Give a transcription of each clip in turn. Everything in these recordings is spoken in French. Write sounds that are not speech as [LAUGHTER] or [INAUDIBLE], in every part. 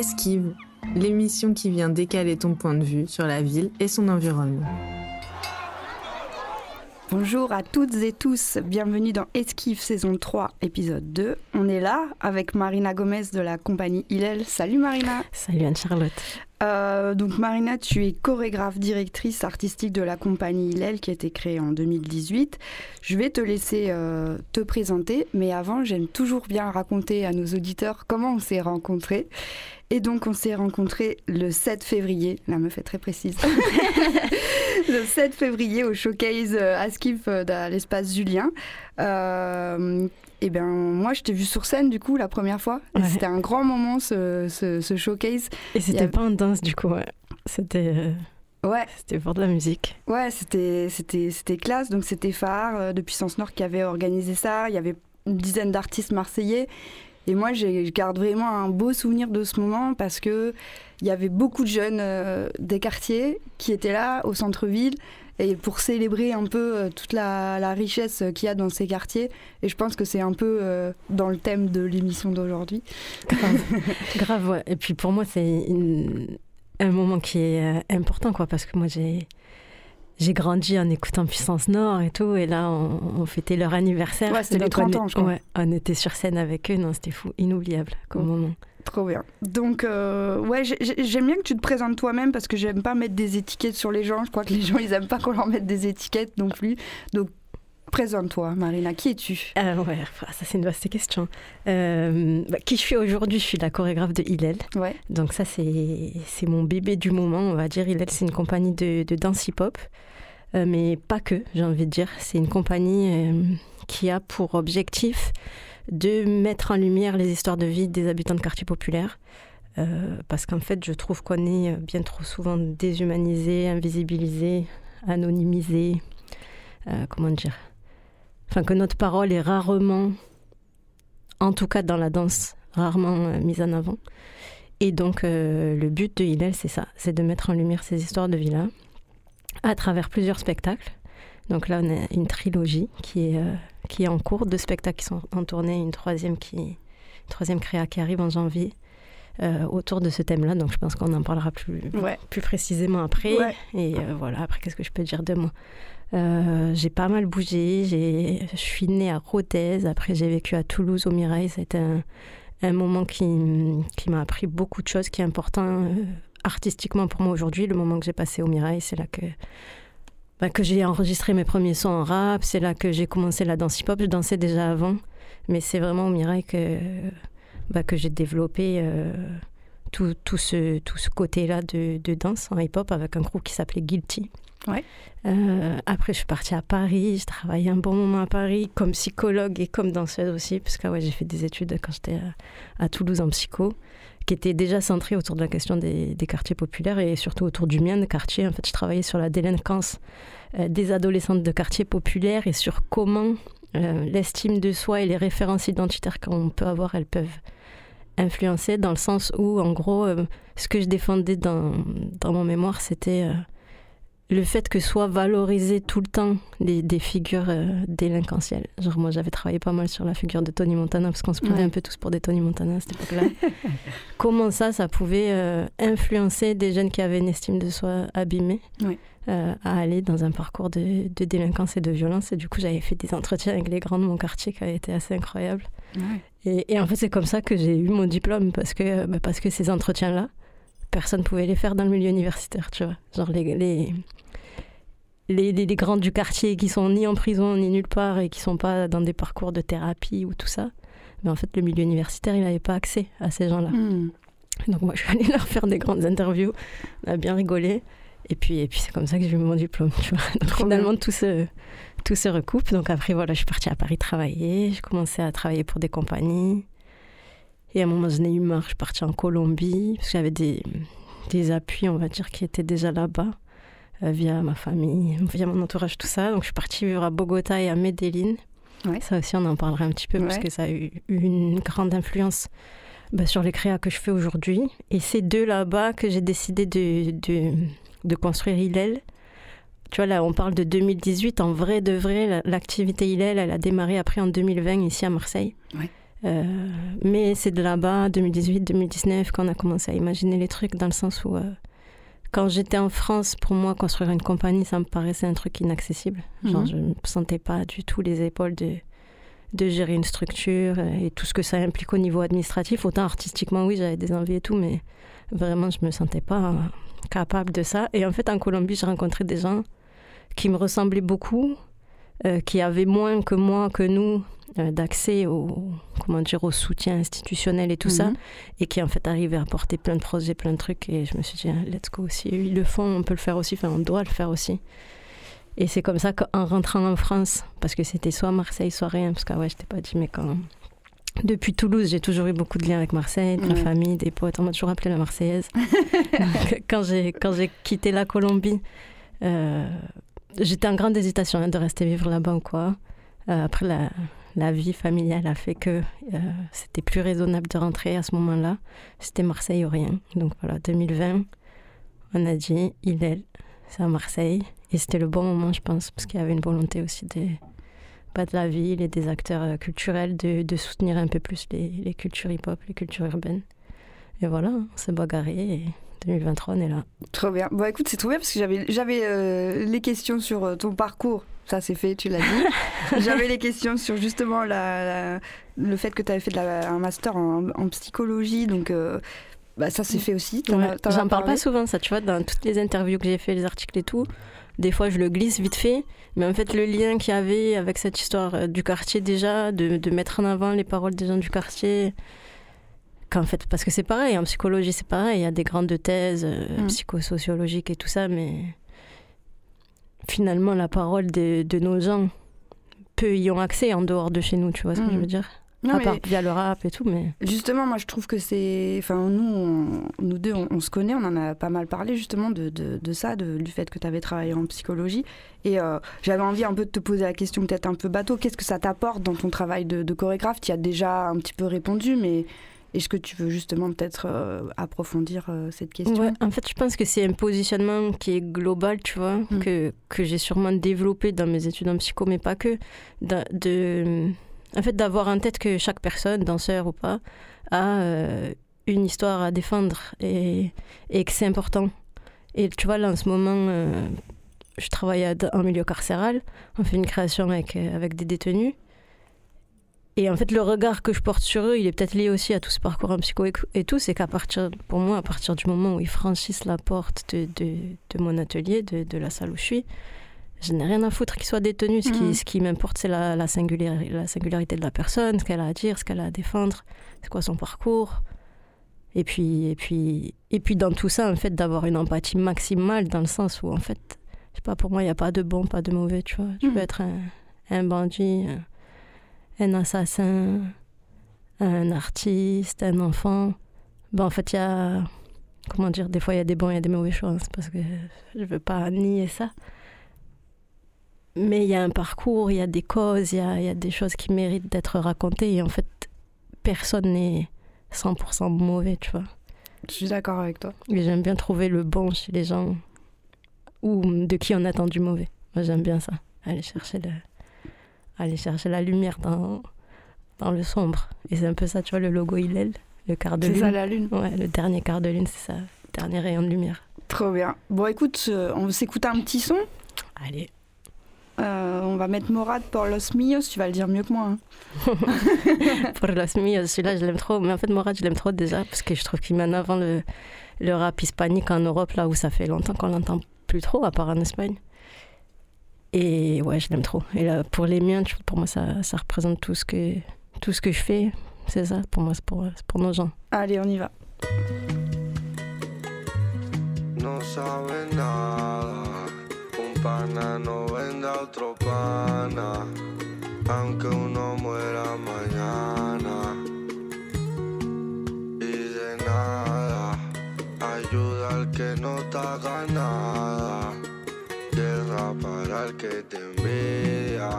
Esquive, l'émission qui vient décaler ton point de vue sur la ville et son environnement. Bonjour à toutes et tous, bienvenue dans Esquive saison 3 épisode 2. On est là avec Marina Gomez de la compagnie Hillel. Salut Marina Salut Anne-Charlotte euh, donc Marina, tu es chorégraphe directrice artistique de la compagnie Hillel qui a été créée en 2018. Je vais te laisser euh, te présenter, mais avant, j'aime toujours bien raconter à nos auditeurs comment on s'est rencontrés. Et donc, on s'est rencontrés le 7 février. La meuf est très précise. [LAUGHS] [LAUGHS] le 7 février au showcase euh, à Skif dans l'espace Julien. Et bien, moi, je t'ai vu sur scène, du coup, la première fois. C'était un grand moment, ce, ce, showcase. Et c'était pas en danse, du coup, ouais. C'était... Euh, ouais. C'était pour de la musique. Ouais, c'était, c'était, c'était classe. Donc, c'était Phare euh, de Puissance Nord qui avait organisé ça. Il y avait une dizaine d'artistes marseillais. Et moi, je garde vraiment un beau souvenir de ce moment parce que il y avait beaucoup de jeunes euh, des quartiers qui étaient là au centre-ville et pour célébrer un peu euh, toute la, richesse qu'il y a dans ces quartiers. Et je pense que c'est un peu euh, dans le thème de l'émission d'aujourd'hui. [LAUGHS] Grave. ouais. Et puis pour moi, c'est un moment qui est euh, important, quoi, parce que moi, j'ai j'ai grandi en écoutant Puissance Nord et tout, et là, on, fêtait leur anniversaire. Ouais, c'était les 30 ans, je crois. Ouais, on était sur scène avec eux, non, c'était fou, inoubliable comme moment. Trop bien. Donc, euh, ouais, j'aime bien que tu te présentes toi-même parce que j'aime pas mettre des étiquettes sur les gens. Je crois que les [LAUGHS] gens, ils aiment pas qu'on leur mette des étiquettes non plus. Donc, présente-toi, Marina. Qui es-tu? Euh, Ouais, ça, c'est une vaste question. Euh, bah, qui je suis aujourd'hui? Je suis la chorégraphe de Hillel. Ouais. Donc, ça, c'est mon bébé du moment, on va dire. Hillel, c'est une compagnie de, de danse hip-hop. Mais pas que, j'ai envie de dire. C'est une compagnie qui a pour objectif de mettre en lumière les histoires de vie des habitants de quartiers populaires. Euh, parce qu'en fait, je trouve qu'on est bien trop souvent déshumanisé, invisibilisé, anonymisé. Euh, comment dire Enfin, que notre parole est rarement, en tout cas dans la danse, rarement euh, mise en avant. Et donc, le but de Hillel, c'est ça c'est de mettre en lumière ces histoires de vie-là à travers plusieurs spectacles. Donc là, on a une trilogie qui est qui est en cours, deux spectacles qui sont en tournée, une troisième qui, troisième créa qui arrive en janvier. Euh, autour de ce thème-là, donc je pense qu'on en parlera plus, plus précisément après. Et euh, voilà, après, qu'est-ce que je peux dire de moi? Euh, J'ai pas mal bougé, je suis née à Rodez, après j'ai vécu à Toulouse, au Mirail, c'était un, un, moment qui, qui m'a appris beaucoup de choses, qui est important artistiquement pour moi aujourd'hui. Le moment que j'ai passé au Mirail, c'est là que bah, que j'ai enregistré mes premiers sons en rap. C'est là que j'ai commencé la danse hip-hop. Je dansais déjà avant, mais c'est vraiment au Mirail que, bah, que j'ai développé euh, tout, tout, ce, tout ce côté-là de, de, danse en hip-hop avec un groupe qui s'appelait Guilty. Ouais. Euh, après, je suis partie à Paris. J'ai travaillé un bon moment à Paris comme psychologue et comme danseuse aussi, parce que ouais, j'ai fait des études quand j'étais à, à Toulouse en psycho qui était déjà centré autour de la question des, quartiers populaires et surtout autour du mien de quartier. En fait, je travaillais sur la délinquance euh, des adolescentes de quartiers populaires et sur comment euh, l'estime de soi et les références identitaires qu'on peut avoir, elles peuvent influencer dans le sens où, en gros, euh, ce que je défendais dans mon mémoire, c'était le fait que soit valorisé tout le temps des figures euh, délinquentielles. Genre moi j'avais travaillé pas mal sur la figure de Tony Montana parce qu'on se prenait un peu tous pour des Tony Montana à cette époque-là. [LAUGHS] Comment ça, ça pouvait euh, influencer des jeunes qui avaient une estime de soi abîmée euh, à aller dans un parcours de, délinquance et de violence? Et du coup j'avais fait des entretiens avec les grands de mon quartier qui avaient été assez incroyables. Et, en fait c'est comme ça que j'ai eu mon diplôme parce que, bah, parce que ces entretiens-là, personne ne pouvait les faire dans le milieu universitaire, tu vois. Genre les, les, les, les, grands du quartier qui sont ni en prison ni nulle part et qui sont pas dans des parcours de thérapie ou tout ça. Mais en fait, le milieu universitaire, il n'avait pas accès à ces gens-là. Hmm. Donc moi, [LAUGHS] je suis allée leur faire des grandes interviews. On a bien rigolé. Et puis, et puis c'est comme ça que j'ai eu mon diplôme, tu vois. Donc finalement, tout se, tout se recoupe. Donc après, voilà, je suis partie à Paris travailler. J'ai commencé à travailler pour des compagnies. Et à un moment, j'en ai eu marre. Je suis partie en Colombie parce que j'avais des, des appuis, on va dire, qui étaient déjà là-bas. Euh, via ma famille, via mon entourage, tout ça. Donc je suis partie vivre à Bogota et à Medellin. Ça aussi, on en parlera un petit peu parce que ça a eu une grande influence bah, sur les créas que je fais aujourd'hui. Et c'est de là-bas que j'ai décidé de, de, de, construire Hillel. Tu vois, là, on parle de 2018. En vrai, de vrai, l'activité Hillel, elle a démarré après en 2020 ici à Marseille. Mais c'est de là-bas, 2018-2019, qu'on a commencé à imaginer les trucs, dans le sens où quand j'étais en France, pour moi, construire une compagnie, ça me paraissait un truc inaccessible. Genre, mhm. je ne sentais pas du tout les épaules de, de gérer une structure et tout ce que ça implique au niveau administratif. Autant artistiquement, oui, j'avais des envies et tout, mais vraiment, je me sentais pas capable de ça. Et en fait, en Colombie, j'ai rencontré des gens qui me ressemblaient beaucoup, euh, qui avaient moins que moi, que nous, euh, d'accès au, comment dire, au soutien institutionnel et tout ça, mhm. et qui en fait arrivaient à porter plein de projets, plein de trucs. Et je me suis dit, ah, let's go, si ils le font, on peut le faire aussi, enfin, on doit le faire aussi. Et c'est comme ça qu'en rentrant en France, parce que c'était soit Marseille, soit rien, parce que ouais, je t'ai pas dit, mais quand. Depuis Toulouse, j'ai toujours eu beaucoup de liens avec Marseille, de la famille, des potes. On m'a toujours appelé la Marseillaise. [LAUGHS] quand j'ai quand j'ai quitté la Colombie, euh, j'étais en grande hésitation de rester vivre là-bas ou quoi. Euh, après, la, vie familiale a fait que euh, c'était plus raisonnable de rentrer à ce moment-là. C'était Marseille ou rien. Donc voilà, 2020, on a dit, il est, c'est à Marseille. Et c'était le bon moment, je pense, parce qu'il y avait une volonté aussi de, pas de la ville et des acteurs euh, culturels de, soutenir un peu plus les, les cultures hip-hop, les cultures urbaines. Et voilà, on s'est bagarré 2023, on est là. Trop bien. Bon, écoute, c'est trop bien parce que j'avais, j'avais euh, les questions sur euh, ton parcours. Ça, c'est fait, tu l'as dit. [LAUGHS] j'avais les questions sur justement la, le fait que tu avais fait de la, un master en, en psychologie. Donc, bah, ça, c'est fait aussi. J'en parle pas souvent, ça, tu vois, dans toutes les interviews que j'ai fait, les articles et tout. Des fois, je le glisse vite fait, mais en fait, le lien qu'il y avait avec cette histoire euh, du quartier déjà, de, de, mettre en avant les paroles des gens du quartier, qu'en fait, parce que c'est pareil, en psychologie, c'est pareil, il y a des grandes thèses euh, mm. psychosociologiques et tout ça, mais finalement, la parole de, de, nos gens, peu y ont accès en dehors de chez nous, tu vois ce que je mm. veux dire? Non, à part via le rap et tout, mais... Justement, moi, je trouve que c'est... Enfin, nous, nous deux, on, se connaît, on en a pas mal parlé, justement, de, de, de ça, de, du fait que tu avais travaillé en psychologie. Et euh, j'avais envie un peu de te poser la question peut-être un peu bateau. Qu'est-ce que ça t'apporte dans ton travail de, de chorégraphe? Tu as déjà un petit peu répondu, mais... Est-ce que tu veux justement peut-être euh, approfondir euh, cette question? Ouais, En fait, je pense que c'est un positionnement qui est global, tu vois, mm. que, que j'ai sûrement développé dans mes études en psycho, mais pas que. de, de en fait, d'avoir en tête que chaque personne, danseur ou pas, a euh, une histoire à défendre et, et que c'est important. Et tu vois, là, en ce moment, je travaille en milieu carcéral. On fait une création avec, avec des détenus. Et en fait, le regard que je porte sur eux, il est peut-être lié aussi à tout ce parcours en psycho et tout. C'est qu'à partir, pour moi, à partir du moment où ils franchissent la porte de, de, de mon atelier, de, de la salle où je suis, je n'ai rien à foutre qu'il soit détenu. Ce qui, ce qui m'importe, c'est la, la, singularité, la singularité de la personne, ce qu'elle a à dire, ce qu'elle a à défendre, c'est quoi son parcours. Et puis, et, puis, et puis, dans tout ça, en fait, d'avoir une empathie maximale dans le sens où, en fait, je sais pas, pour moi, il n'y a pas de bon, pas de mauvais, tu vois. Tu peux être un, un bandit, un, assassin, un artiste, un enfant. Ben, en fait, il y a. Comment dire Des fois, il y a des bons, a des mauvais choix. C'est parce que je veux pas nier ça mais il y a un parcours, il y a des causes, il y a, y a, des choses qui méritent d'être racontées. Et en fait, personne n'est 100% mauvais, tu vois. Je suis d'accord avec toi. Et j'aime bien trouver le bon chez les gens ou de qui on attend du mauvais. Moi, j'aime bien ça. Aller chercher, le... Aller chercher la lumière dans, dans le sombre. Et c'est un peu ça, tu vois, le logo Hillel, le quart de lune. C'est ça, la lune Ouais, le dernier quart de lune, c'est ça. Le dernier rayon de lumière. Trop bien. Bon, écoute, euh, on s'écoute un petit son Allez. Euh, on va mettre Morad pour Los Mios, tu vas le dire mieux que moi. Hein. [LAUGHS] pour Los Mios, celui-là je l'aime trop. Mais en fait, Morad, je l'aime trop déjà parce que je trouve qu'il met en avant le, le rap hispanique en Europe, là où ça fait longtemps qu'on l'entend plus trop, à part en Espagne. Et ouais, je l'aime trop. Et là, pour les miens, pour moi, ça, ça représente tout ce que, tout ce que je fais. C'est ça, pour moi, c'est pour, pour nos gens. Allez, on y va. pana no venda otro pana, aunque uno muera mañana. Y de nada, ayuda al que no te haga nada, el que te envidia,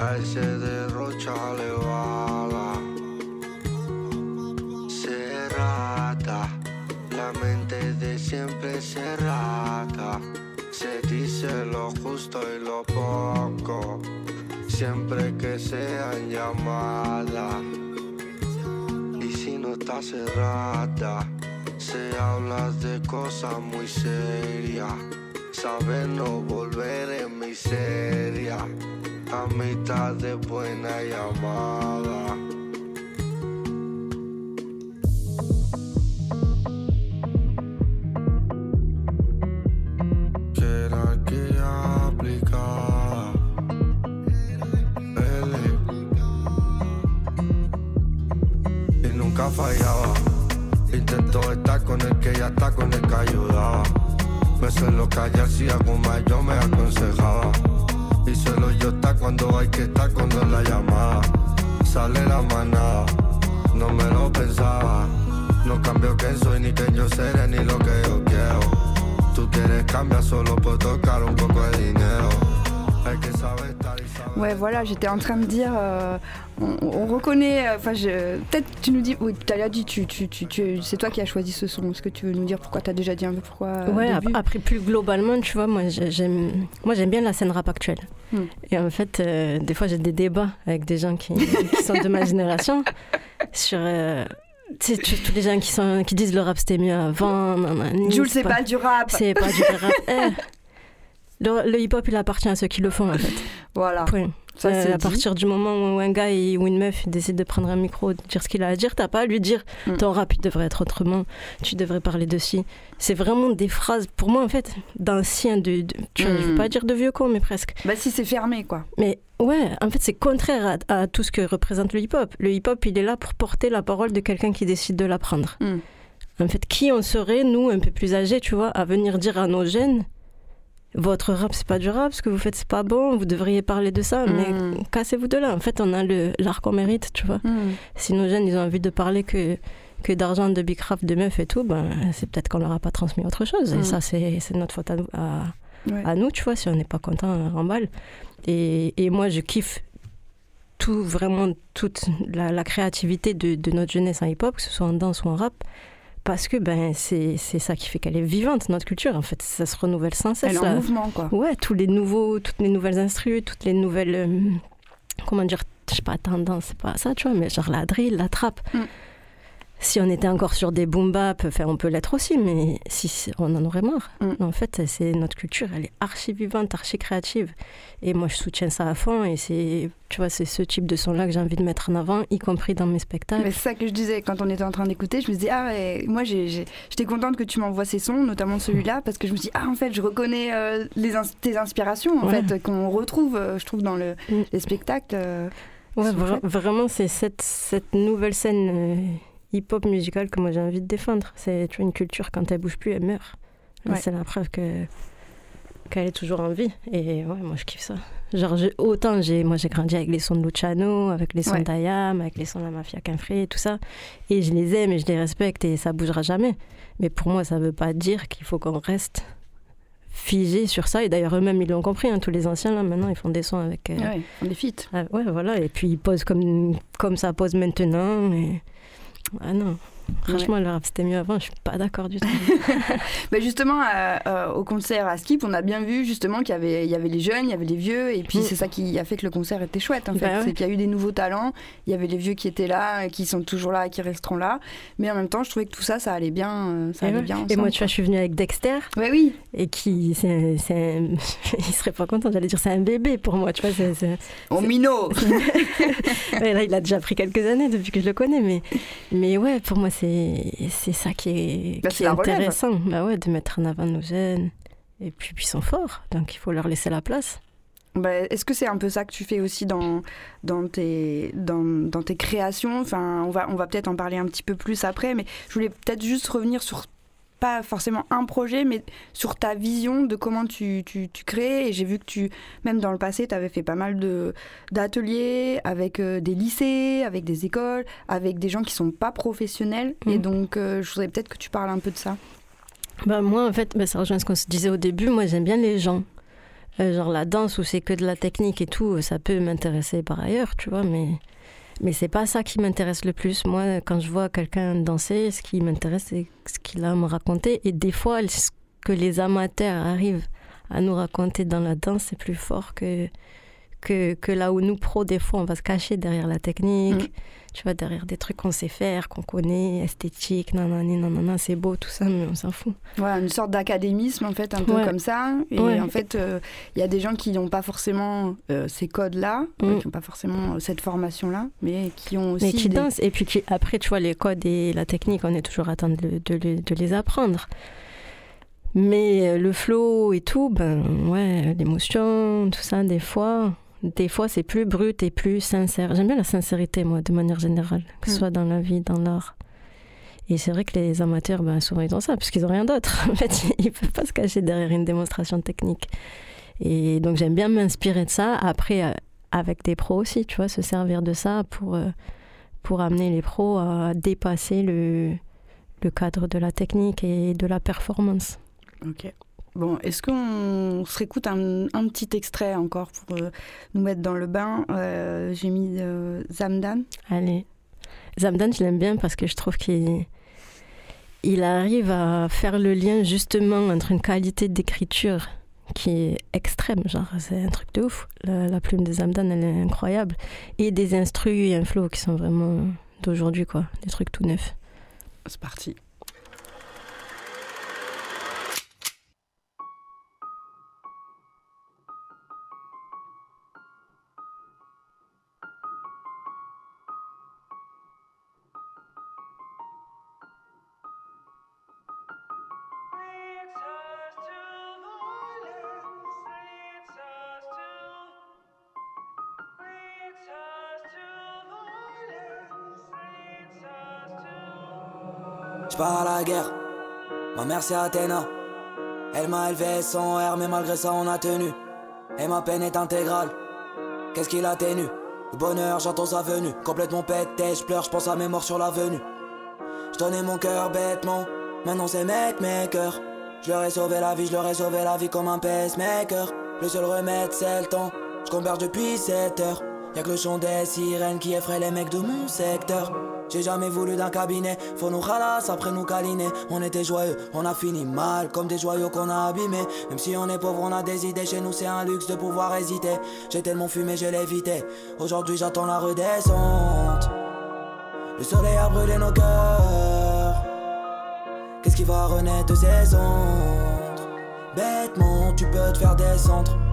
a ese derrocha le bala. Cerrada, la mente de siempre cerrada se dice lo justo y lo poco, siempre que sean llamadas. está cerrada. Se habla de cosas muy serias. Saber no volver en miseria. A mitad de buena llamada. Jerarquía aplicada. L. Y nunca fallaba. Intento estar con el que ya está, con el que ayudaba. Me suelo callar si algo más yo me aconsejaba. Y solo yo está cuando hay que estar cuando la llamada. Sale la manada, no me lo pensaba. No cambio quién soy, ni quién yo seré, ni lo que yo quiero. Tú quieres cambiar solo por tocar un poco de dinero. Ouais, voilà, j'étais en train de dire, euh, on, on reconnaît, euh, enfin, peut-être tu nous dis, oui, tu as dit, tu, tu, tu, tu- c'est toi qui as choisi ce son. Est-ce que tu veux nous dire pourquoi Tu as déjà dit un peu pourquoi euh, Ouais, début après plus globalement, tu vois, moi j'ai- j'aime, moi j'aime bien la scène rap actuelle. Hmm. Et en fait, euh, des fois j'ai des débats avec des gens qui, qui sont de ma [LAUGHS] génération sur, tu sais, tous les gens qui sont, qui disent le rap c'était mieux avant. Jules, c'est pas du rap. c'est pas du rap. [LAUGHS] Le, le hip-hop il appartient à ceux qui le font en fait. [LAUGHS] Voilà, Point. ça Euh, c'est à dit. partir du moment où un gars et- ou une meuf décide de prendre un micro, de dire ce qu'il a à dire, t'as pas à lui dire Mm. ton rap il devrait être autrement, tu devrais parler de ci. C'est vraiment des phrases, pour moi en fait, d'anciens, de, de- tu vois, je veux Mm. pas dire de vieux cons, mais presque. Bah si c'est fermé quoi. Mais ouais, en fait c'est contraire à, à tout ce que représente le hip-hop. Le hip-hop il est là pour porter la parole de quelqu'un qui décide de l'apprendre. Mm. En fait, qui on serait, nous, un peu plus âgés, tu vois, à venir dire à nos jeunes votre rap c'est pas du rap, ce que vous faites c'est pas bon, vous devriez parler de ça, mais Mm. cassez-vous de là. En fait, on a le- l'art qu'on mérite, tu vois. Hmm. Si nos jeunes ils ont envie de parler que, que d'argent, de big rap, de meufs et tout, ben, c'est peut-être qu'on leur a pas transmis autre chose. Mm. Et ça, c'est notre faute à, nous- à, Ouais. à nous, tu vois, si on n'est pas content, on remballe. Et, et moi, je kiffe tout, vraiment, toute la, la créativité de, de notre jeunesse en hip-hop, que ce soit en danse ou en rap. Parce que ben, c'est c'est ça qui fait qu'elle est vivante, notre culture. En fait, ça se renouvelle sans cesse. Elle est en là. mouvement quoi. Ouais, tous les nouveaux, toutes les nouvelles instrus, toutes les nouvelles, euh, comment dire, je sais pas, tendance, c'est pas ça, tu vois, mais genre la drill, la trappe. Mm. Si on était encore sur des boom bap, enfin, on peut l'être aussi, mais si on en aurait marre. Mm. En fait, c'est notre culture, elle est archi vivante, archi créative. Et moi, je soutiens ça à fond. Et c'est, tu vois, c'est ce type de son-là que j'ai envie de mettre en avant, y compris dans mes spectacles. Mais c'est ça que je disais quand on était en train d'écouter. Je me disais, ah, ouais, moi j'étais contente que tu m'envoies ces sons, notamment celui-là, parce que je me dit, ah, en fait, je reconnais euh, les ins- tes inspirations, en Ouais. fait, qu'on retrouve, euh, je trouve, dans le, Mm. les spectacles. euh. Ouais, vra- vraiment, c'est cette, cette nouvelle scène hip-hop musicale que moi j'ai envie de défendre. C'est tu vois, une culture, quand elle bouge plus, elle meurt. Ouais. C'est la preuve que qu'elle est toujours en vie. Et ouais, moi je kiffe ça. Genre, autant j'ai, moi j'ai grandi avec les sons de Luciano, avec les sons Ouais. d'Ayam, avec les sons de la Mafia Quinfré et tout ça. Et je les aime et je les respecte et ça bougera jamais. Mais pour moi, ça veut pas dire qu'il faut qu'on reste figé sur ça. Et d'ailleurs, eux-mêmes, ils l'ont compris. hein, tous les anciens, là, maintenant, ils font des sons avec. euh, Ouais, on est fit. ah, ouais, voilà. Et puis, ils posent comme, comme ça pose maintenant. Mais... Ah non. Franchement, le rap, c'était mieux avant. Je suis pas d'accord du tout. [LAUGHS] Bah justement, euh, euh, au concert à Skip, on a bien vu justement qu'il y avait, il y avait les jeunes, il y avait les vieux, et puis Mm. c'est ça qui a fait que le concert était chouette en fait. Bah ouais. C'est qu'il y a eu des nouveaux talents, il y avait les vieux qui étaient là, qui sont toujours là, qui resteront là, mais en même temps, je trouvais que tout ça, ça allait bien, euh, ça et, allait ouais. bien. Et moi, tu vois, je suis venue avec Dexter. Ouais, oui. Et qui. C'est un- [LAUGHS] Il serait pas content, j'allais dire, c'est un bébé pour moi. Tu vois, c'est- c'est- Au minot. [LAUGHS] Ouais, là, il a déjà pris quelques années depuis que je le connais. Mais, mais ouais, pour moi, c'est c'est ça qui est, Bah, qui est intéressant. Bah ouais, de mettre en avant nos jeunes. Et puis, puis ils sont forts. Donc, il faut leur laisser la place. Bah, Est-ce que c'est un peu ça que tu fais aussi dans, dans, tes, dans, dans tes créations? Enfin, On va, on va peut-être en parler un petit peu plus après, mais je voulais peut-être juste revenir sur pas forcément un projet, mais sur ta vision de comment tu, tu, tu crées. Et j'ai vu que tu, même dans le passé, tu avais fait pas mal de- d'ateliers avec euh, des lycées, avec des écoles, avec des gens qui sont pas professionnels. Et Mhm. donc, euh, je voudrais peut-être que tu parles un peu de ça. Bah moi, en fait, bah, ça rejoint ce qu'on se disait au début. Moi, j'aime bien les gens. Euh, genre la danse où c'est que de la technique et tout, ça peut m'intéresser par ailleurs, tu vois, mais, mais c'est pas ça qui m'intéresse le plus. Moi, quand je vois quelqu'un danser, ce qui m'intéresse, c'est ce qu'il a à me raconter. Et des fois, ce que les amateurs arrivent à nous raconter dans la danse, c'est plus fort que, que, que là où nous, pros, des fois, on va se cacher derrière la technique, Mm. tu vois, derrière des trucs qu'on sait faire, qu'on connaît, esthétique, nanani, nanana, c'est beau, tout ça, mais on s'en fout. Voilà, une sorte d'académisme en fait, un peu comme ça. Et Ouais. en fait, euh, il y a des gens qui n'ont pas forcément euh, ces codes-là, Mm. euh, qui n'ont pas forcément euh, cette formation-là, mais qui ont aussi. mais qui des- dansent. Et puis qui, après, tu vois, les codes et la technique, on est toujours à temps de, de les- de les apprendre. Mais euh, le flow et tout, ben ouais, l'émotion, tout ça, des fois, des fois c'est plus brut et plus sincère. J'aime bien la sincérité, moi, de manière générale, que ce Mm. soit dans la vie, dans l'art. Et c'est vrai que les amateurs, ben, souvent, ils ont ça, parce qu'ils n'ont rien d'autre. [LAUGHS] En fait, ils ne peuvent pas se cacher derrière une démonstration technique. Et donc, j'aime bien m'inspirer de ça. Après, euh, avec des pros aussi, tu vois, se servir de ça pour, euh, pour amener les pros à dépasser le, le cadre de la technique et de la performance. Ok. Bon, est-ce qu'on se réécoute un, un petit extrait encore pour euh, nous mettre dans le bain? Euh, J'ai mis euh, Zamdan. Allez. Zamdan, je l'aime bien parce que je trouve qu'il il arrive à faire le lien justement entre une qualité d'écriture qui est extrême, genre c'est un truc de ouf. La, la plume de Zamdan, elle est incroyable. Et des instrus et un flow qui sont vraiment d'aujourd'hui, quoi. Des trucs tout neufs. C'est parti. Ma mère c'est Athéna. Elle m'a élevé sans air, mais malgré ça on a tenu. Et ma peine est intégrale. Qu'est-ce qu'il a tenu Le bonheur, j'entends sa venue. Complètement pété, je pleure, je pense à mes morts sur l'avenue. Je donnais mon cœur bêtement, maintenant c'est mec, mes cœurs. Je leur ai sauvé la vie, je leur ai sauvé la vie comme un pacemaker. Le seul remède c'est le temps, je converge depuis 7 heures. Y'a que le chant des sirènes qui effraie les mecs de mon secteur. J'ai jamais voulu d'un cabinet, faut nous ralasse après nous câliner. On était joyeux, on a fini mal, comme des joyaux qu'on a abîmés. Même si on est pauvre, on a des idées, chez nous c'est un luxe de pouvoir hésiter. J'ai tellement fumé, je évité. Aujourd'hui j'attends la redescente. Le soleil a brûlé nos cœurs. Qu'est-ce qui va renaître de ces cendres Bêtement, tu peux te faire descendre.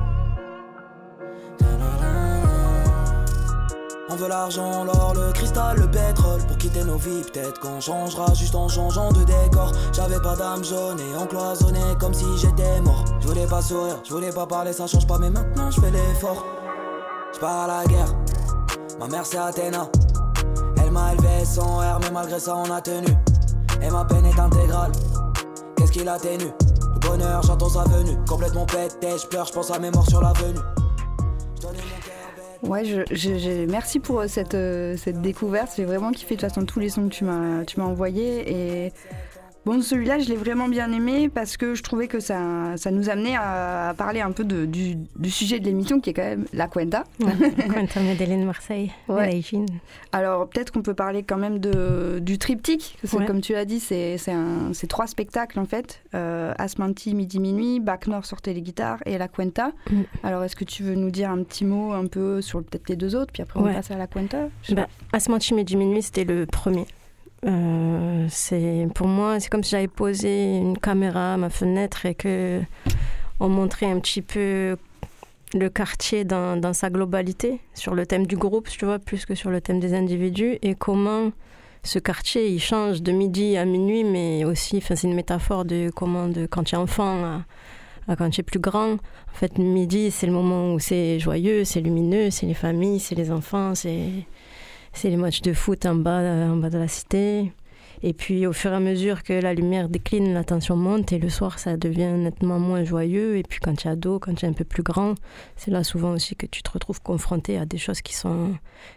On veut l'argent, l'or, le cristal, le pétrole. Pour quitter nos vies, peut-être qu'on changera juste en changeant de décor. J'avais pas d'âme jaune et encloisonné comme si j'étais mort. Je voulais pas sourire, je voulais pas parler, ça change pas mais maintenant je fais l'effort. Je à la guerre, ma mère c'est Athéna. Elle m'a élevé sans air mais malgré ça on a tenu. Et ma peine est intégrale, qu'est-ce qu'il a tenu Le bonheur j'entends sa venue, complètement pété, je pleure, je pense à mes morts sur l'avenue Ouais, je, je- merci pour euh, cette, euh, cette découverte. J'ai vraiment kiffé de toute façon tous les sons que tu m'as tu m'as envoyés. Et bon, celui-là, je l'ai vraiment bien aimé parce que je trouvais que ça, ça nous amenait à, à parler un peu de, du, du sujet de l'émission qui est quand même la cuenta. Quentin Medellin Marseille, Ouais. Alors peut-être qu'on peut parler quand même de, du triptyque, parce que Ouais. comme tu l'as dit, c'est trois spectacles en fait. Euh, Asmanti, Midi Minuit, Bac Nord sortez les guitares et La Cuenta. Mm. Alors est-ce que tu veux nous dire un petit mot un peu sur peut-être les deux autres, puis après on Ouais. passe à La Cuenta? Bah, Asmanti Midi Minuit, c'était le premier. Euh, c'est pour moi, c'est comme si j'avais posé une caméra à ma fenêtre et que on montrait un petit peu le quartier dans, sa globalité, sur le thème du groupe, tu vois, plus que sur le thème des individus, et comment ce quartier, il change de midi à minuit, mais aussi, enfin, c'est une métaphore de comment, de quand tu es enfant à, à quand tu es plus grand. En fait, midi, c'est le moment où c'est joyeux, c'est lumineux, c'est les familles, c'est les enfants, c'est c'est les matchs de foot en bas, en bas de la cité. Et puis au fur et à mesure que la lumière décline, la tension monte et le soir ça devient nettement moins joyeux. Et puis quand tu es ado, quand tu es un peu plus grand, c'est là souvent aussi que tu te retrouves confronté à des choses qui sont,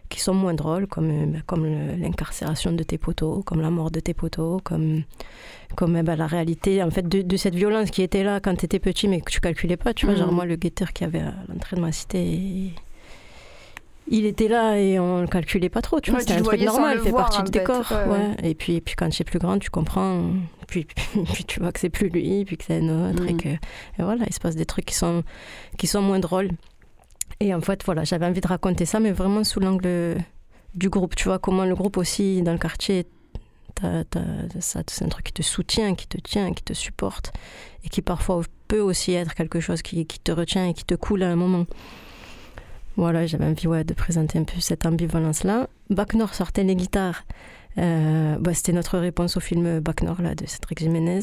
qui sont moins drôles, comme, euh, ben, comme l'incarcération de tes potos, comme la mort de tes potos, comme, comme eh ben, la réalité en fait de, de cette violence qui était là quand tu étais petit mais que tu calculais pas. Tu vois, genre moi le guetteur qui avait à l'entrée de ma cité. Il était là et on le calculait pas trop, tu vois, Ouais, c'était tu un truc normal, il fait voir, partie du décor. Ouais. Et puis, et puis quand tu es plus grand, tu comprends, [LAUGHS] puis, puis, puis tu vois que c'est plus lui, puis que c'est un autre, et Mhm. que et voilà, il se passe des trucs qui sont, qui sont moins drôles. Et en fait, voilà, j'avais envie de raconter ça, mais vraiment sous l'angle du groupe. Tu vois, comment le groupe aussi, dans le quartier, c'est un truc qui te soutient, qui te tient, qui te supporte, et qui parfois peut aussi être quelque chose qui, qui te retient et qui te coule à un moment. Voilà, j'avais envie ouais, de présenter un peu cette ambivalence-là. Bac Nord sortait les guitares. Euh, bah, c'était notre réponse au film Bac Nord là, de Cédric Jiménez,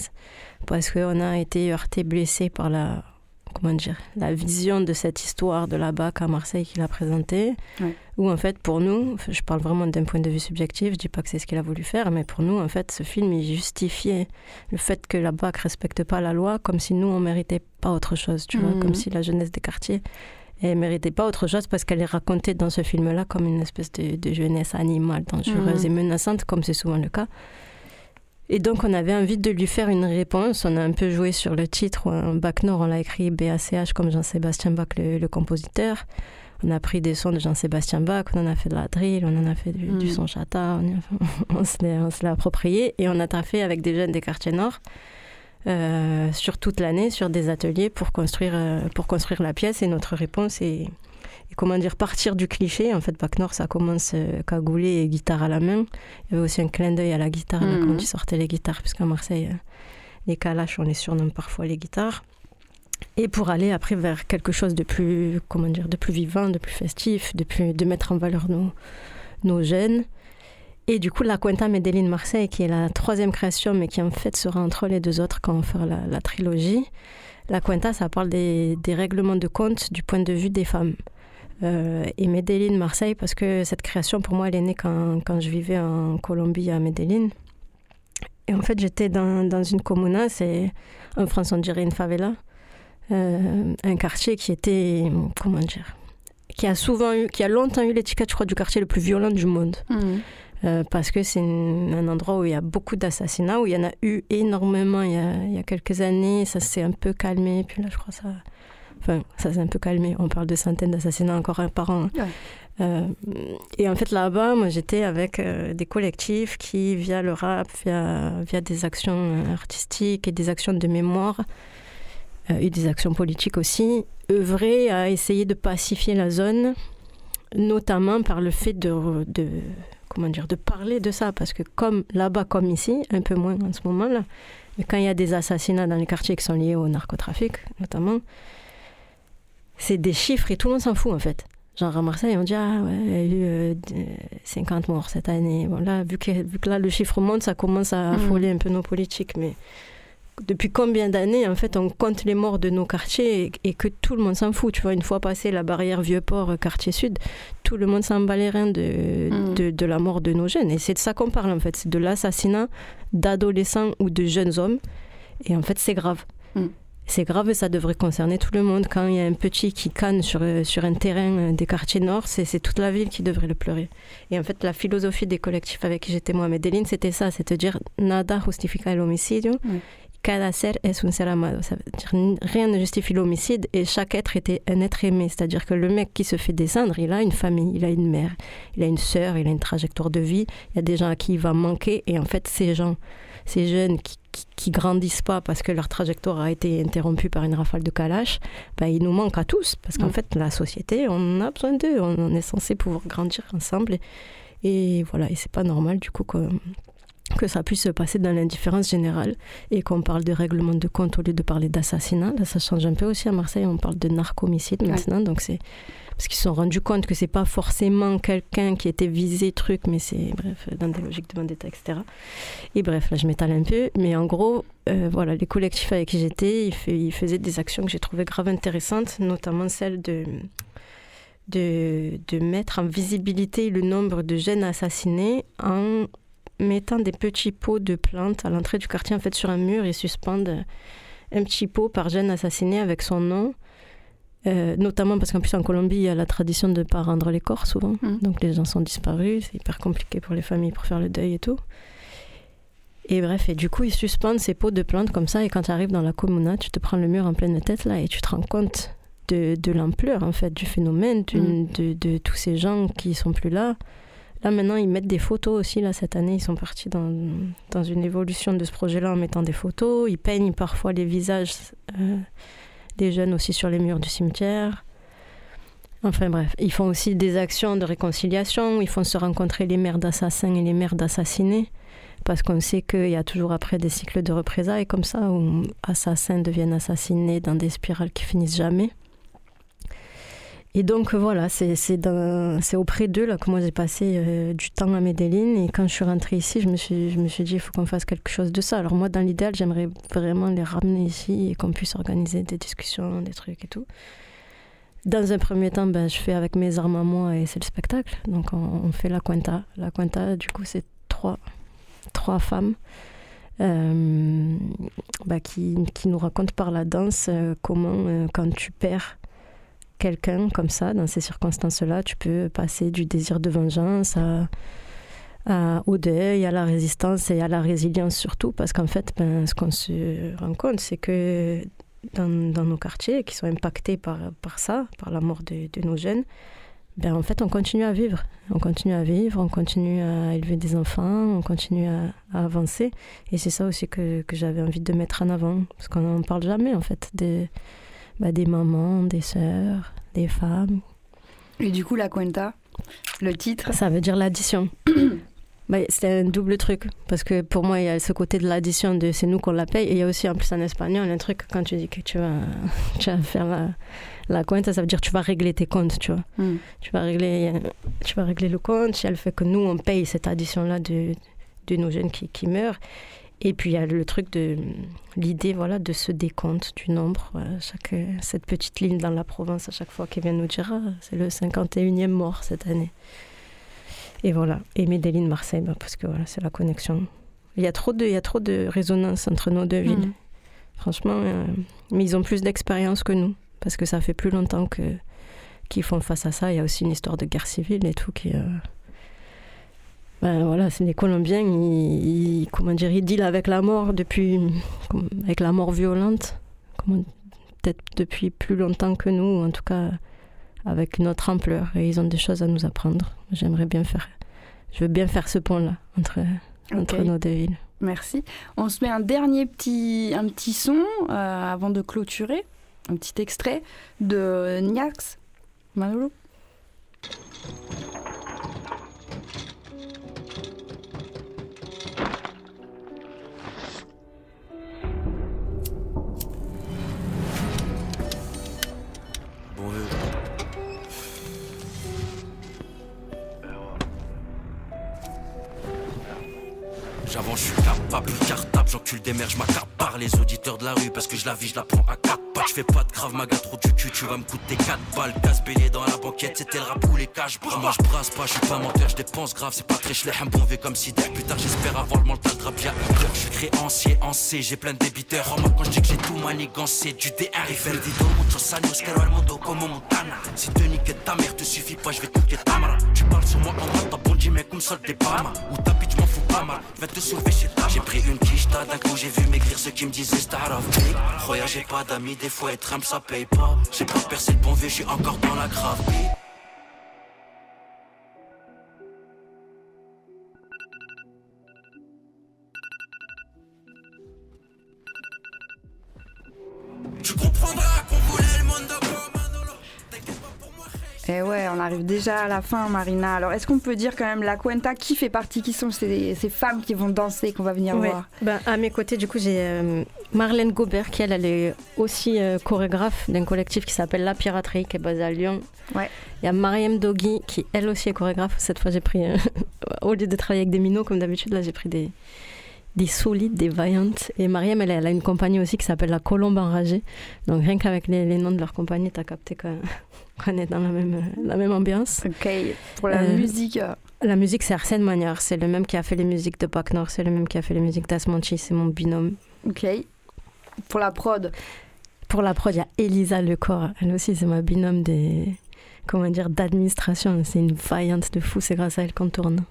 parce qu'on a été heurté, blessé par la, comment dire, la vision de cette histoire de la BAC à Marseille qu'il a présentée, ouais. où en fait pour nous, je parle vraiment d'un point de vue subjectif, je dis pas que c'est ce qu'il a voulu faire, mais pour nous en fait ce film il justifiait le fait que la BAC respecte pas la loi comme si nous on méritait pas autre chose, tu vois, comme Mhm. si la jeunesse des quartiers elle méritait pas autre chose parce qu'elle est racontée dans ce film-là comme une espèce de, de jeunesse animale, dangereuse Mhm. et menaçante, comme c'est souvent le cas. Et donc, on avait envie de lui faire une réponse. On a un peu joué sur le titre. Un Bac Nord, on l'a écrit BACH comme Jean-Sébastien Bach, le, le compositeur. On a pris des sons de Jean-Sébastien Bach, on en a fait de la drill, on en a fait du, du Mhm. son chata, on, [LAUGHS] on se l'a approprié et on a taffé avec des jeunes des quartiers nord euh, sur toute l'année, sur des ateliers pour construire, euh, pour construire la pièce. Et notre réponse est, comment dire, partir du cliché. En fait, Bac Nord, ça commence euh, cagoulé et guitare à la main. Il y avait aussi un clin d'œil à la guitare là, Mhm. quand ils sortaient les guitares, puisqu'à Marseille, euh, les calaches, on les surnomme parfois les guitares. Et pour aller après vers quelque chose de plus, comment dire, de plus vivant, de plus festif, de, plus, de mettre en valeur nos, nos jeunes. Et du coup, la Cuenta Medellín Marseille, qui est la troisième création, mais qui en fait sera entre les deux autres quand on fera la, trilogie. La Cuenta, ça parle des, règlements de compte du point de vue des femmes. Euh, et Medellín Marseille, parce que cette création, pour moi, elle est née quand, quand je vivais en Colombie, à Medellín. Et en fait, j'étais dans, dans une comuna, c'est en France, on dirait une favela. Euh, un quartier qui était, comment dire, qui a souvent eu, qui a longtemps eu l'étiquette, je crois, du quartier le plus violent du monde. Mmh. Euh, parce que c'est un endroit où il y a beaucoup d'assassinats, où il y en a eu énormément il y a, il y a quelques années. Ça s'est un peu calmé. Puis là, je crois ça. Enfin, ça s'est un peu calmé. On parle de centaines d'assassinats encore par an. Ouais. Euh, et en fait, là-bas, moi, j'étais avec euh, des collectifs qui, via le rap, via, via des actions artistiques et des actions de mémoire, et des actions politiques aussi, œuvraient à essayer de pacifier la zone, notamment par le fait de, de comment dire, de parler de ça, parce que comme là-bas, comme ici, un peu moins en ce moment-là, mais quand il y a des assassinats dans les quartiers qui sont liés au narcotrafic, notamment, c'est des chiffres et tout le monde s'en fout en fait. Genre à Marseille, on dit ah ouais, il y a eu euh, 50 morts cette année. Bon là, vu que, vu que là le chiffre monte, ça commence à affoler mmh. un peu nos politiques. Mais depuis combien d'années en fait on compte les morts de nos quartiers et, et que tout le monde s'en fout. Tu vois, une fois passé la barrière Vieux-Port, quartier sud, tout le monde s'en bat les reins de, mmh. de, de, la mort de nos jeunes. Et c'est de ça qu'on parle en fait, c'est de l'assassinat d'adolescents ou de jeunes hommes. Et en fait, c'est grave. Mmh. C'est grave et ça devrait concerner tout le monde. Quand il y a un petit qui canne sur, sur un terrain des quartiers nord, c'est toute la ville qui devrait le pleurer. Et en fait, la philosophie des collectifs avec qui j'étais moi à Medellín, c'était ça, c'est de dire nada justifica el homicidio, mmh. Cada ser es un ser amado. Ça veut dire rien ne justifie l'homicide et chaque être était un être aimé. C'est-à-dire que le mec qui se fait descendre, il a une famille, il a une mère, il a une sœur, il a une trajectoire de vie. Il y a des gens à qui il va manquer et en fait, ces gens, ces jeunes qui qui, qui, grandissent pas parce que leur trajectoire a été interrompue par une rafale de Kalash, ben, ils nous manquent à tous. Parce qu'en mmh. fait, la société, on a besoin d'eux. On est censé pouvoir grandir ensemble. Et, et voilà, et c'est pas normal du coup que, que ça puisse se passer dans l'indifférence générale et qu'on parle de règlement de compte au lieu de parler d'assassinat. Là, ça change un peu aussi à Marseille. On parle de narcomicide maintenant. Ouais. Donc c'est parce qu'ils se sont rendus compte que c'est pas forcément quelqu'un qui était visé, truc, mais c'est, bref, dans des logiques de vendetta, etc. Et bref, là, je m'étale un peu, mais en gros, euh, voilà, les collectifs avec qui j'étais, ils, ils, faisaient des actions que j'ai trouvées grave intéressantes, notamment celle de, de, de mettre en visibilité le nombre de jeunes assassinés en mettant des petits pots de plantes à l'entrée du quartier, en fait, sur un mur, et suspendent un petit pot par jeune assassiné avec son nom. Euh, notamment parce qu'en plus en Colombie il y a la tradition de ne pas rendre les corps souvent mmh. donc les gens sont disparus c'est hyper compliqué pour les familles pour faire le deuil et tout et bref et du coup ils suspendent ces pots de plantes comme ça et quand tu arrives dans la comuna tu te prends le mur en pleine tête là et tu te rends compte de, de l'ampleur en fait du phénomène mmh. de, de, tous ces gens qui sont plus là là maintenant ils mettent des photos aussi là cette année ils sont partis dans, une évolution de ce projet là en mettant des photos ils peignent parfois les visages euh, des jeunes aussi sur les murs du cimetière. Enfin bref, ils font aussi des actions de réconciliation, ils font se rencontrer les mères d'assassins et les mères d'assassinés, parce qu'on sait qu'il y a toujours après des cycles de représailles comme ça, où assassins deviennent assassinés dans des spirales qui finissent jamais. Et donc voilà, c'est auprès d'eux que moi j'ai passé euh, du temps à Medellin. Et quand je suis rentrée ici, je me suis, je me suis dit, il faut qu'on fasse quelque chose de ça. Alors moi, dans l'idéal, j'aimerais vraiment les ramener ici et qu'on puisse organiser des discussions, des trucs et tout. Dans un premier temps, ben, je fais avec mes armes à moi et c'est le spectacle. Donc on, fait la cuenta. La cuenta, du coup, c'est trois, trois femmes euh, ben, qui, qui, nous racontent par la danse euh, comment, quand tu perds quelqu'un comme ça, dans ces circonstances-là, tu peux passer du désir de vengeance à, au deuil, à la résistance et à la résilience surtout, parce qu'en fait, ben, ce qu'on se rend compte, c'est que dans, nos quartiers qui sont impactés par, par ça, par la mort de, nos jeunes, ben, en fait, on continue à vivre. On continue à vivre, on continue à élever des enfants, on continue à, avancer. Et c'est ça aussi que, que j'avais envie de mettre en avant, parce qu'on n'en parle jamais, en fait, des bah, des mamans, des sœurs, des femmes. Et du coup, la cuenta, le titre Ça veut dire l'addition. [COUGHS] bah, c'est un double truc, parce que pour moi, il y a ce côté de l'addition de c'est nous qu'on la paye, et il y a aussi en plus en espagnol un truc quand tu dis que tu vas, [LAUGHS] tu vas faire la, la cuenta, ça veut dire tu vas régler tes comptes, tu vois. Hmm. Tu, vas régler, tu vas régler le compte, il y a le fait que nous, on paye cette addition-là de, de nos jeunes qui, qui meurent. Et puis il y a le truc de l'idée voilà de ce décompte du nombre. Chaque, cette petite ligne dans la province à chaque fois qui vient nous dire ah, c'est le 51e mort cette année. Et voilà. Et Medellin, Marseille, bah, parce que voilà, c'est la connexion. Il y a trop de, il y a trop de résonance entre nos deux villes. Mm. Franchement, euh, mais ils ont plus d'expérience que nous parce que ça fait plus longtemps que qu'ils font face à ça. Il y a aussi une histoire de guerre civile et tout qui. Euh, ben voilà, c'est les Colombiens, ils, comment dire, ils dealent avec la mort depuis, avec la mort violente, peut-être depuis plus longtemps que nous, en tout cas avec notre ampleur, et ils ont des choses à nous apprendre. J'aimerais bien faire, je veux bien faire ce pont-là entre, entre nos deux villes. Merci. On se met un dernier petit, un petit son euh, avant de clôturer, un petit extrait de Niax. Manolo. J'avance, je suis capable, cartable, j'encule des mères, je par les auditeurs de la rue parce que je la vis, je la prends à quatre pattes. Je fais pas de grave, maga trop du cul, tu vas me coûter 4 balles. Casse bélier dans la banquette, c'était le rap ou les caches. Moi je brasse pas, je suis pas menteur, je dépense grave, c'est pas très chlé, un bon V comme si dès plus tard j'espère avoir le mental de bien. Je suis créancier en C, j'ai plein de débiteurs. En moi quand je dis que j'ai tout manigancé, du D1 et Ferdido, muchos años, quiero el mundo como Montana. Si te niquer ta mère te suffit pas, je vais te ta mara. Tu parles sur moi en mode bon mais comme ça des pas je m'en fous pas mal, je te sauver chez ta J'ai pris une quiche, d'un coup j'ai vu maigrir ceux qui me disaient star of me Croyez j'ai pas d'amis, des fois être humble ça paye pas. J'ai pas percé le bon vieux, j'suis encore dans la grave et eh ouais, on arrive déjà à la fin, Marina. Alors, est-ce qu'on peut dire quand même la Cuenta qui fait partie Qui sont ces, ces femmes qui vont danser, qu'on va venir voir? Ben, À mes côtés, du coup, j'ai euh, Marlène Gobert, qui elle, elle est aussi euh, chorégraphe d'un collectif qui s'appelle La Piraterie, qui est basé à Lyon. Ouais. Il y a Mariam Dogui, qui elle aussi est chorégraphe. Cette fois, j'ai pris, euh, [LAUGHS] au lieu de travailler avec des minots comme d'habitude, là, j'ai pris des, des solides, des vaillantes. Et Mariam, elle, elle, a une compagnie aussi qui s'appelle la Colombe Enragée. Donc rien qu'avec les, les, noms de leur compagnie, t'as capté quoi [LAUGHS] on est dans la même, la même ambiance. Ok, pour la euh, musique. La musique, c'est Arsène Magnard. C'est le même qui a fait les musiques de Bac Nord. C'est le même qui a fait les musiques d'Asmanchi. C'est mon binôme. Ok. Pour la prod Pour la prod, il y a Elisa Lecor. Elle aussi, c'est ma binôme des. Comment dire D'administration. C'est une vaillante de fou. C'est grâce à elle qu'on tourne.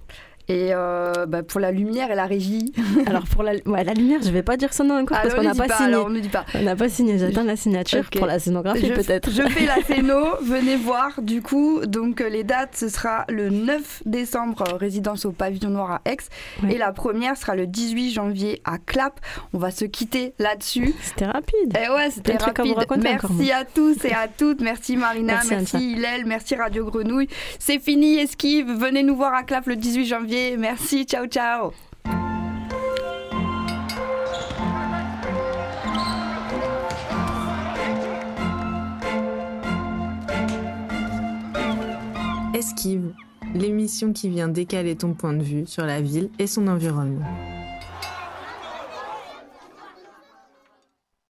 Et euh, bah, pour la lumière et la régie. [LAUGHS] Alors pour la, ouais, la lumière, je vais pas dire son nom encore parce qu'on n'a pas, pas, signé. Alors on dit pas. On n'a pas signé. J'attends la signature pour la scénographie peut-être. Je fais la [LAUGHS] scéno, venez voir du coup. Donc euh, les dates, ce sera le 9 décembre, euh, résidence au Pavillon Noir à Aix. Ouais. Et la première sera le 18 janvier à Clap. On va se quitter là-dessus. C'était rapide. Et ouais, c'était rapide. Merci à tous et à toutes. Merci Marina, Merci, merci. Hillel, merci Radio Grenouille. C'est fini, Esquive. Venez nous voir à Clap le 18 janvier. Merci, ciao, ciao. Esquive, l'émission qui vient décaler ton point de vue sur la ville et son environnement.